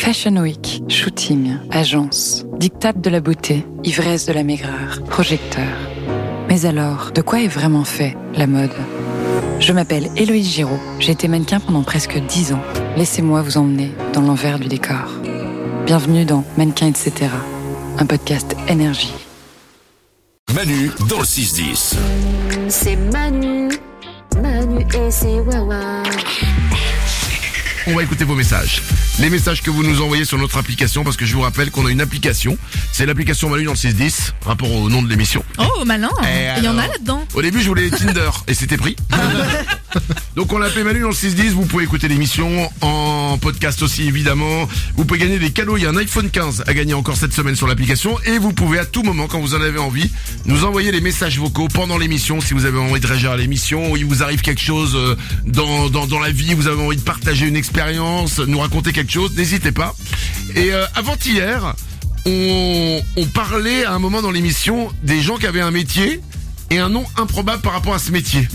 Fashion Week, shooting, agence, dictate de la beauté, ivresse de la maigreur, projecteur. Mais alors, de quoi est vraiment fait la mode? Je m'appelle Héloïse Giraud, j'ai été mannequin pendant presque 10 ans. Laissez-moi vous emmener dans l'envers du décor. Bienvenue dans Mannequin etc., un podcast énergie. Manu dans le 6-10. C'est Manu, Manu et c'est Wawa. On va écouter vos messages. Les messages que vous nous envoyez sur notre application, parce que je vous rappelle qu'on a une application. C'est l'application Manu dans le 610, rapport au nom de l'émission. Oh, malin Et Il y en a là-dedans Au début, je voulais Tinder, et c'était pris. Donc on l'a appelé Manu dans le 610, vous pouvez écouter l'émission en podcast aussi évidemment. Vous pouvez gagner des cadeaux, il y a un iPhone 15 à gagner encore cette semaine sur l'application et vous pouvez à tout moment quand vous en avez envie nous envoyer les messages vocaux pendant l'émission si vous avez envie de réagir à l'émission ou il vous arrive quelque chose euh, dans, dans, dans la vie, vous avez envie de partager une expérience, nous raconter quelque chose, n'hésitez pas. Et euh, avant-hier, on, on parlait à un moment dans l'émission des gens qui avaient un métier et un nom improbable par rapport à ce métier.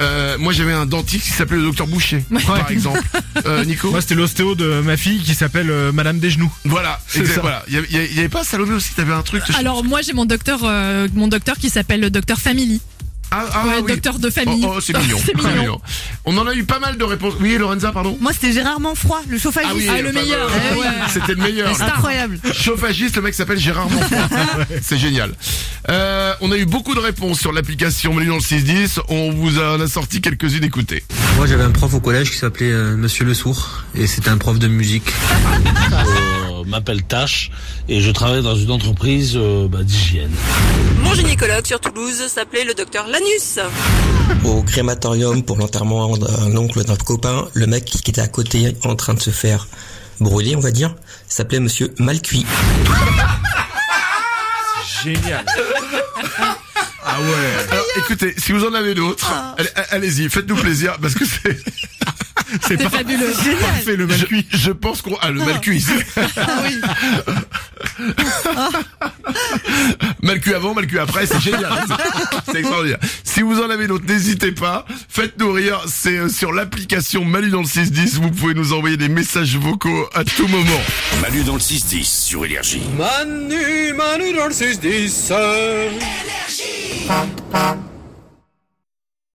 Euh, moi j'avais un dentiste qui s'appelait le docteur Boucher, par exemple. Euh, Nico Moi, c'était l'ostéo de ma fille qui s'appelle euh, Madame des genoux. Voilà, ça. voilà. Il y avait, il y il y avait pas Salomé aussi, t'avais un truc. Alors moi j'ai mon docteur euh, mon docteur qui s'appelle le docteur Family. Ah, ah, ouais, oui. docteur de famille. Oh, oh, c'est mignon. C'est mignon. On en a eu pas mal de réponses. Oui, Lorenza, pardon. Moi, c'était Gérard Manfroy, le chauffagiste. Ah oui, Ah, le meilleur. Eh ouais. C'était le meilleur. Star. Incroyable. Chauffagiste, le mec s'appelle Gérard Monfort. C'est génial. Euh, on a eu beaucoup de réponses sur l'application Menu dans le 610. On vous en a sorti quelques-unes. Écoutez. Moi j'avais un prof au collège qui s'appelait euh, Monsieur Le Sourd et c'était un prof de musique. euh, m'appelle Tache et je travaille dans une entreprise euh, bah, d'hygiène. Mon gynécologue sur Toulouse s'appelait le docteur Lanus. Au crématorium pour l'enterrement d'un oncle d'un copain, le mec qui était à côté en train de se faire brûler, on va dire, s'appelait Monsieur Malcuit. Génial. Ah ouais. Alors, écoutez, si vous en avez d'autres, allez- allez-y, faites-nous plaisir parce que c'est. C'est pas fabuleux. parfait le mal Je, cuit. je pense qu'on ah le mal cuit. mal cuit avant, mal cuit après, c'est génial. C'est- C'est extraordinaire. Si vous en avez d'autres, n'hésitez pas. Faites-nous rire. C'est euh, sur l'application Manu dans le 610. Vous pouvez nous envoyer des messages vocaux à tout moment. Manu dans le 6-10 sur Énergie. Manu, Manu dans le 6-10.